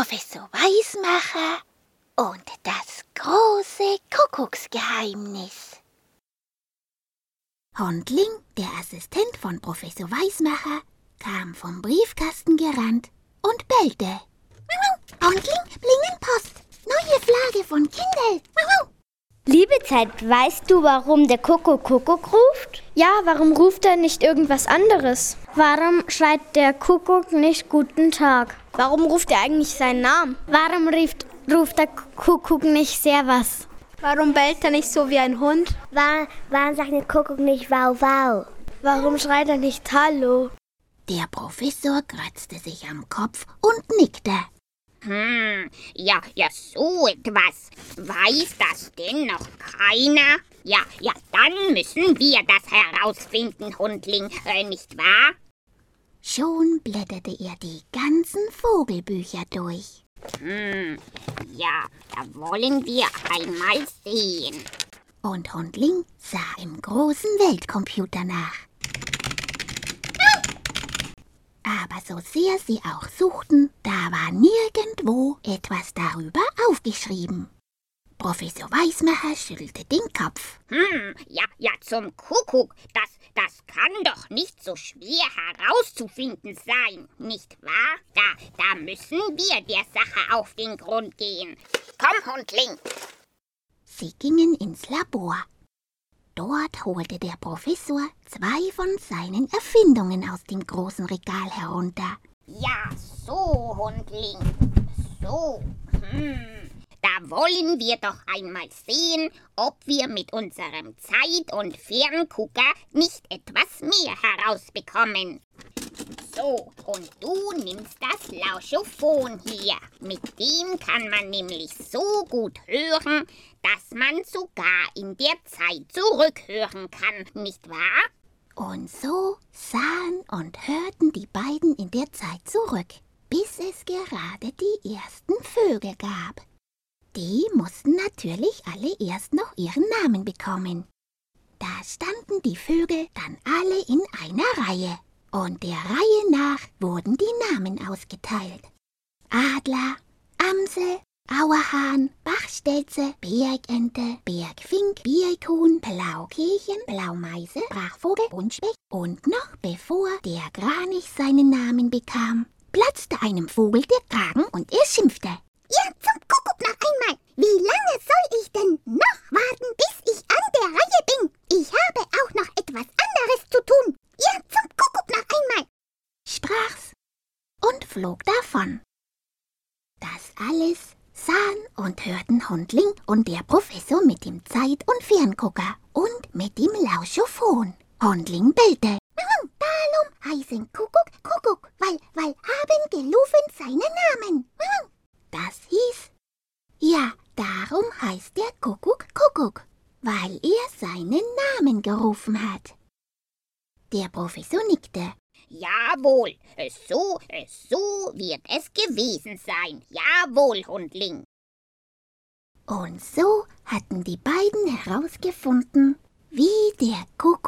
Professor Weismacher und das große Kuckucksgeheimnis. Hundling, der Assistent von Professor Weismacher, kam vom Briefkasten gerannt und bellte. Hundling, Blingenpost, neue Flagge von Kindel. Liebe Zeit, weißt du, warum der Kuckuck Kuckuck ruft? Ja, warum ruft er nicht irgendwas anderes? Warum schreit der Kuckuck nicht Guten Tag? Warum ruft er eigentlich seinen Namen? Warum ruft, ruft der Kuckuck nicht Servus? Warum bellt er nicht so wie ein Hund? War, warum sagt der Kuckuck nicht Wow Wow? Warum schreit er nicht Hallo? Der Professor kratzte sich am Kopf und nickte. Hm, ja, ja, so etwas. Weiß das denn noch keiner? Ja, ja, dann müssen wir das herausfinden, Hundling, äh, nicht wahr? Schon blätterte er die ganzen Vogelbücher durch. Hm, ja, da wollen wir einmal sehen. Und Hundling sah im großen Weltcomputer nach. Aber so sehr sie auch suchten, da war nirgendwo etwas darüber aufgeschrieben. Professor Weismacher schüttelte den Kopf. Hm, ja, ja, zum Kuckuck. Das, das kann doch nicht so schwer herauszufinden sein, nicht wahr? Da, da müssen wir der Sache auf den Grund gehen. Komm, Hundling. Sie gingen ins Labor. Dort holte der Professor zwei von seinen Erfindungen aus dem großen Regal herunter. Ja, so, Hundling. So. Hm. Da wollen wir doch einmal sehen, ob wir mit unserem Zeit- und Ferngucker nicht etwas mehr herausbekommen. So, und du nimmst das Lauschophon hier. Mit dem kann man nämlich so gut hören, dass man sogar in der Zeit zurückhören kann, nicht wahr? Und so sahen und hörten die beiden in der Zeit zurück, bis es gerade die ersten Vögel gab. Die mussten natürlich alle erst noch ihren Namen bekommen. Da standen die Vögel dann alle in einer Reihe und der Reihe nach wurden die Namen ausgeteilt. Adler, Amsel, Auerhahn, Bachstelze, Bergente, Bergfink, Bierkuhn, Blaukehlchen, Blaumeise, Brachvogel, Buntspecht und noch bevor der Kranich seinen Namen bekam, platzte einem Vogel der Kragen und er schimpfte. Ja, zum Kuckuck noch einmal. Wie lange soll ich denn noch warten, bis ich an der Reihe bin? Ich habe auch noch etwas anderes zu tun. Ja, zum Kuckuck noch einmal. Sprach's und flog davon. Das alles sahen und hörten Hundling und der Professor mit dem Zeit- und Ferngucker und mit dem Lauschophon. Hundling bellte. Darum heißen Kuckuck Kuckuck, weil, weil haben gelufen seine Namen. Das hieß, ja, darum heißt der Kuckuck Kuckuck, weil er seinen Namen gerufen hat. Der Professor nickte. Jawohl, so, so wird es gewesen sein. Jawohl, Hundling. Und so hatten die beiden herausgefunden, wie der Kuckuck